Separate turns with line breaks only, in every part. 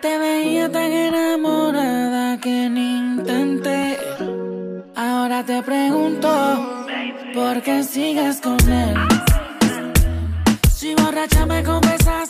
Te veía tan enamorada que ni intenté. Ahora te pregunto, ¿por qué sigues con él? Si borracha me confesaste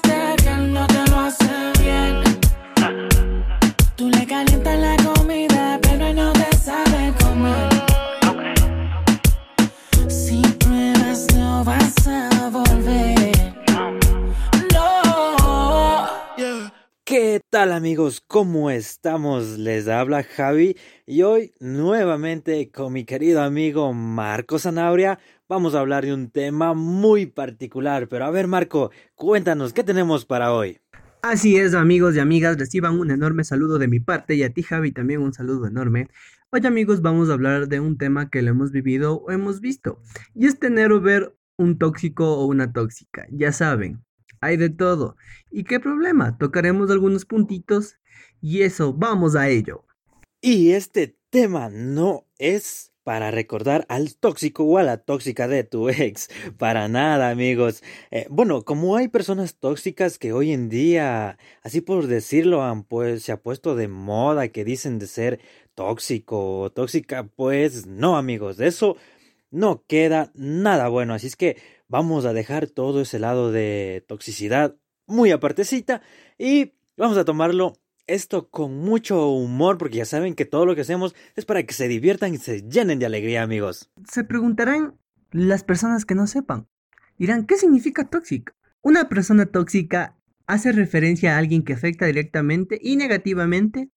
tal amigos? ¿Cómo estamos? Les habla Javi y hoy nuevamente con mi querido amigo Marco Zanabria vamos a hablar de un tema muy particular. Pero a ver Marco, cuéntanos, ¿qué tenemos para hoy?
Así es, amigos y amigas, reciban un enorme saludo de mi parte y a ti, Javi, también un saludo enorme. Hoy, amigos, vamos a hablar de un tema que lo hemos vivido o hemos visto, y es tener o ver un tóxico o una tóxica. Ya saben, hay de todo. ¿Y qué problema? Tocaremos algunos puntitos y eso, vamos a ello.
Y este tema no es para recordar al tóxico o a la tóxica de tu ex. Para nada, amigos. Eh, bueno, como hay personas tóxicas que hoy en día, así por decirlo, han, se ha puesto de moda que dicen de ser tóxico o tóxica, pues no, amigos, eso no queda nada bueno. Así es que vamos a dejar todo ese lado de toxicidad muy apartecita y vamos a tomarlo esto con mucho humor, porque ya saben que todo lo que hacemos es para que se diviertan y se llenen de alegría, amigos.
Se preguntarán las personas que no sepan. Dirán, ¿qué significa tóxica? Una persona tóxica hace referencia a alguien que afecta directamente y negativamente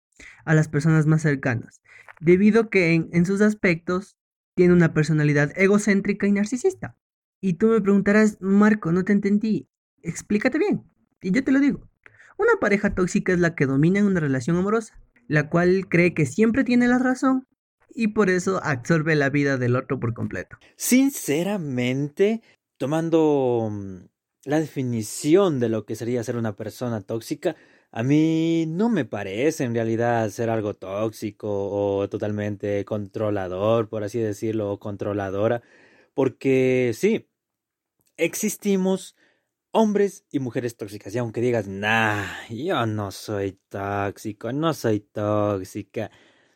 a las personas más cercanas, debido que en, en sus aspectos tiene una personalidad egocéntrica y narcisista. Y tú me preguntarás, Marco, no te entendí, explícate bien. Y yo te lo digo. Una pareja tóxica es la que domina en una relación amorosa, la cual cree que siempre tiene la razón y por eso absorbe la vida del otro por completo.
Sinceramente, tomando mm, la definición de lo que sería ser una persona tóxica, a mí no me parece en realidad ser algo tóxico o totalmente controlador, por así decirlo, o controladora, porque sí, existimos hombres y mujeres tóxicas. Y aunque digas, nah, yo no soy tóxico, no soy tóxica,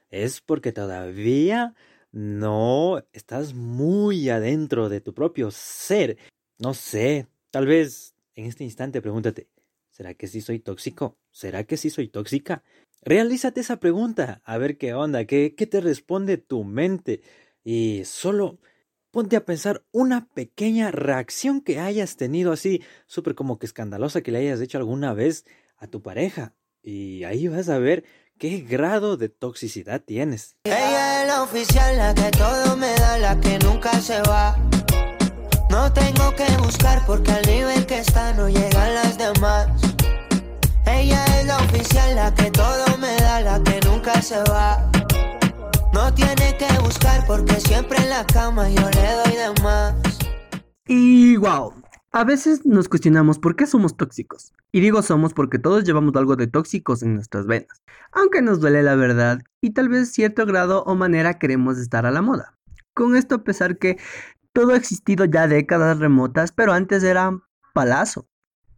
es porque todavía no estás muy adentro de tu propio ser. No sé, tal vez en este instante pregúntate, ¿será que sí soy tóxico? ¿Será que sí soy tóxica? Realízate esa pregunta, a ver qué onda, qué, qué te responde tu mente. Y solo ponte a pensar una pequeña reacción que hayas tenido así, súper como que escandalosa que le hayas hecho alguna vez a tu pareja. Y ahí vas a ver qué grado de toxicidad tienes.
Ella es la oficial, la que todo me da, la que nunca se va. No tengo que buscar porque al nivel que está no llegan las demás. Ella es la oficial, la que todo me da, la que nunca se va. No tiene que buscar porque siempre en la cama yo le doy de más.
Y wow, a veces nos cuestionamos por qué somos tóxicos. Y digo somos porque todos llevamos algo de tóxicos en nuestras venas. Aunque nos duele la verdad y tal vez cierto grado o manera queremos estar a la moda. Con esto a pesar que todo ha existido ya décadas remotas, pero antes era palazo.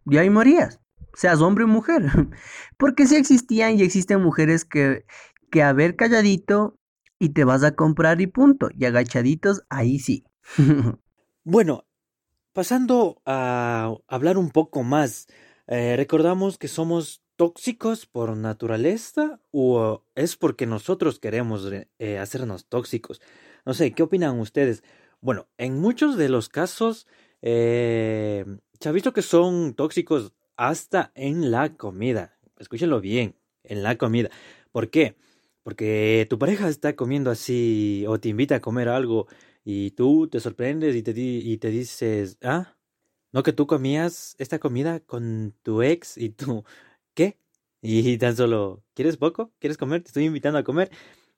Y ahí morías, seas hombre o mujer. Porque sí existían y existen mujeres que, que a ver calladito y te vas a comprar y punto. Y agachaditos, ahí sí.
bueno, pasando a hablar un poco más, eh, recordamos que somos tóxicos por naturaleza o es porque nosotros queremos eh, hacernos tóxicos. No sé, ¿qué opinan ustedes? Bueno, en muchos de los casos eh, se ha visto que son tóxicos hasta en la comida. Escúchenlo bien, en la comida. ¿Por qué? Porque tu pareja está comiendo así o te invita a comer algo y tú te sorprendes y te, y te dices, ah, no que tú comías esta comida con tu ex y tú, ¿qué? Y tan solo, ¿quieres poco? ¿Quieres comer? Te estoy invitando a comer.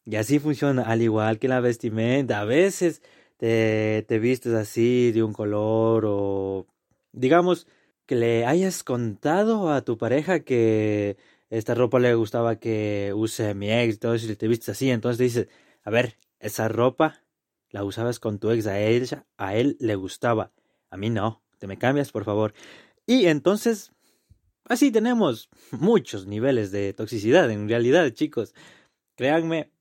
Y así funciona, al igual que la vestimenta. A veces te, te vistes así de un color o digamos que le hayas contado a tu pareja que esta ropa le gustaba que use mi ex y todo eso, y te vistes así, entonces dices, a ver, esa ropa la usabas con tu ex, a ella, a él le gustaba, a mí no, te me cambias, por favor. Y entonces, así tenemos muchos niveles de toxicidad en realidad, chicos. Créanme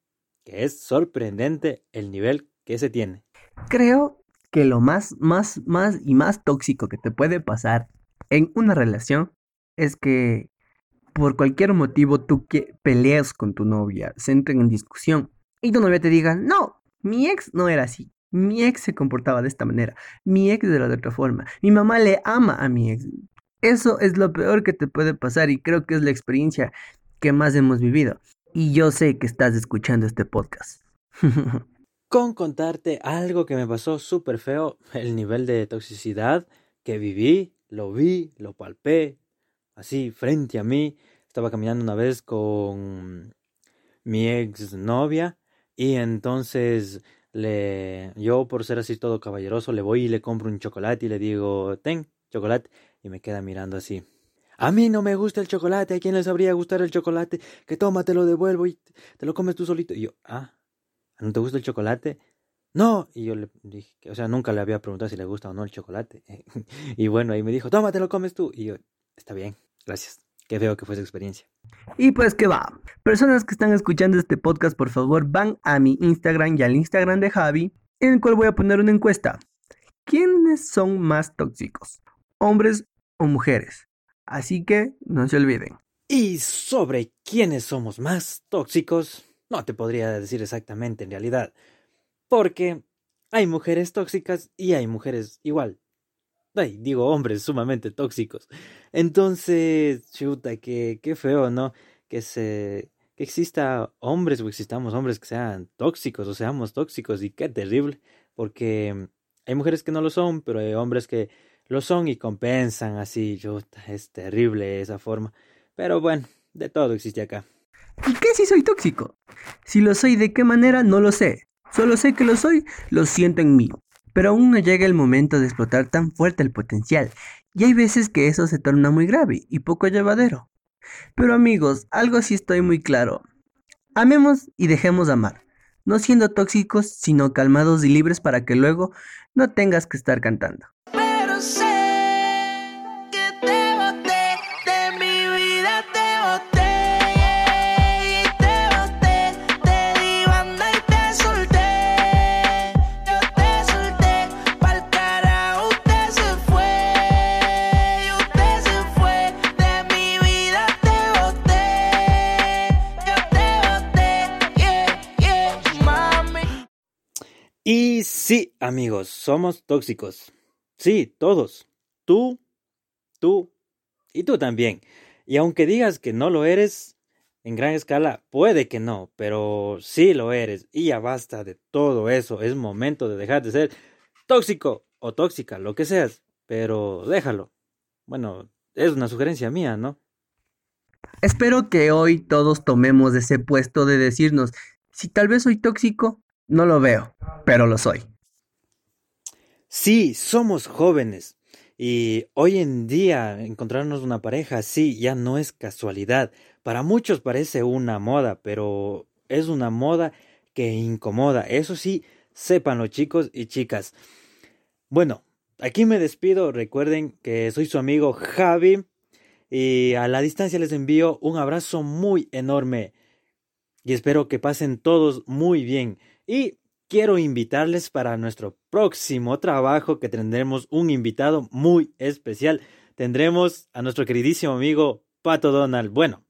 que es sorprendente el nivel que se tiene.
Creo que lo más, más, más y más tóxico que te puede pasar en una relación es que por cualquier motivo tú que peleas con tu novia, se entren en discusión y tu novia te diga, no, mi ex no era así, mi ex se comportaba de esta manera, mi ex era de otra forma, mi mamá le ama a mi ex. Eso es lo peor que te puede pasar y creo que es la experiencia que más hemos vivido. Y yo sé que estás escuchando este podcast.
con contarte algo que me pasó súper feo, el nivel de toxicidad que viví, lo vi, lo palpé, así frente a mí. Estaba caminando una vez con mi ex novia y entonces le yo por ser así todo caballeroso le voy y le compro un chocolate y le digo, "Ten, chocolate." y me queda mirando así. A mí no me gusta el chocolate, ¿a quién les habría gustar el chocolate? Que toma, te lo devuelvo y te lo comes tú solito. Y yo, "Ah, ¿no te gusta el chocolate?" No, y yo le dije, o sea, nunca le había preguntado si le gusta o no el chocolate. y bueno, ahí me dijo, toma, te lo comes tú. Y yo, está bien, gracias. Qué feo que fue esa experiencia.
Y pues que va. Personas que están escuchando este podcast, por favor, van a mi Instagram y al Instagram de Javi, en el cual voy a poner una encuesta. ¿Quiénes son más tóxicos? ¿Hombres o mujeres? Así que no se olviden.
Y sobre quiénes somos más tóxicos, no te podría decir exactamente en realidad. Porque hay mujeres tóxicas y hay mujeres igual. Ay, digo hombres sumamente tóxicos. Entonces, chuta, qué, qué feo, ¿no? Que se que exista hombres o existamos hombres que sean tóxicos o seamos tóxicos y qué terrible, porque hay mujeres que no lo son, pero hay hombres que lo son y compensan así, chuta, es terrible esa forma. Pero bueno, de todo existe acá.
¿Y qué si soy tóxico? Si lo soy, ¿de qué manera? No lo sé. Solo sé que lo soy, lo siento en mí. Pero aún no llega el momento de explotar tan fuerte el potencial, y hay veces que eso se torna muy grave y poco llevadero. Pero amigos, algo sí estoy muy claro. Amemos y dejemos amar, no siendo tóxicos, sino calmados y libres para que luego no tengas que estar cantando.
Sí, amigos, somos tóxicos. Sí, todos. Tú, tú y tú también. Y aunque digas que no lo eres, en gran escala, puede que no, pero sí lo eres. Y ya basta de todo eso. Es momento de dejar de ser tóxico o tóxica, lo que seas. Pero déjalo. Bueno, es una sugerencia mía, ¿no?
Espero que hoy todos tomemos ese puesto de decirnos, si tal vez soy tóxico, no lo veo, pero lo soy.
Sí, somos jóvenes. Y hoy en día encontrarnos una pareja así ya no es casualidad. Para muchos parece una moda, pero es una moda que incomoda. Eso sí, sépanlo chicos y chicas. Bueno, aquí me despido. Recuerden que soy su amigo Javi. Y a la distancia les envío un abrazo muy enorme. Y espero que pasen todos muy bien. Y quiero invitarles para nuestro próximo trabajo que tendremos un invitado muy especial. Tendremos a nuestro queridísimo amigo Pato Donald. Bueno,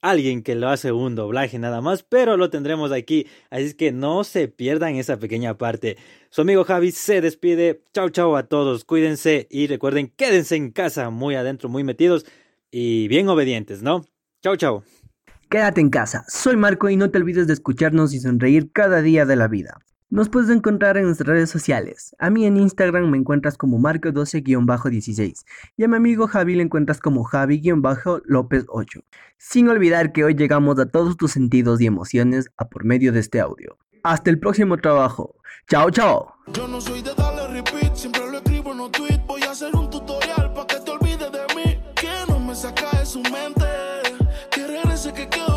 alguien que lo hace un doblaje nada más, pero lo tendremos aquí. Así que no se pierdan esa pequeña parte. Su amigo Javi se despide. Chao, chao a todos. Cuídense y recuerden, quédense en casa, muy adentro, muy metidos y bien obedientes, ¿no? Chao, chao.
Quédate en casa, soy Marco y no te olvides de escucharnos y sonreír cada día de la vida. Nos puedes encontrar en nuestras redes sociales. A mí en Instagram me encuentras como Marco12-16 y a mi amigo Javi le encuentras como Javi-López8. Sin olvidar que hoy llegamos a todos tus sentidos y emociones a por medio de este audio. Hasta el próximo trabajo. Chao, chao.
Yo no soy de darle repeat, siempre lo escribo en un tweet. Voy a hacer un tutorial para que te olvides de mí. Que no me saca de su mente, que regrese que quedo caliente.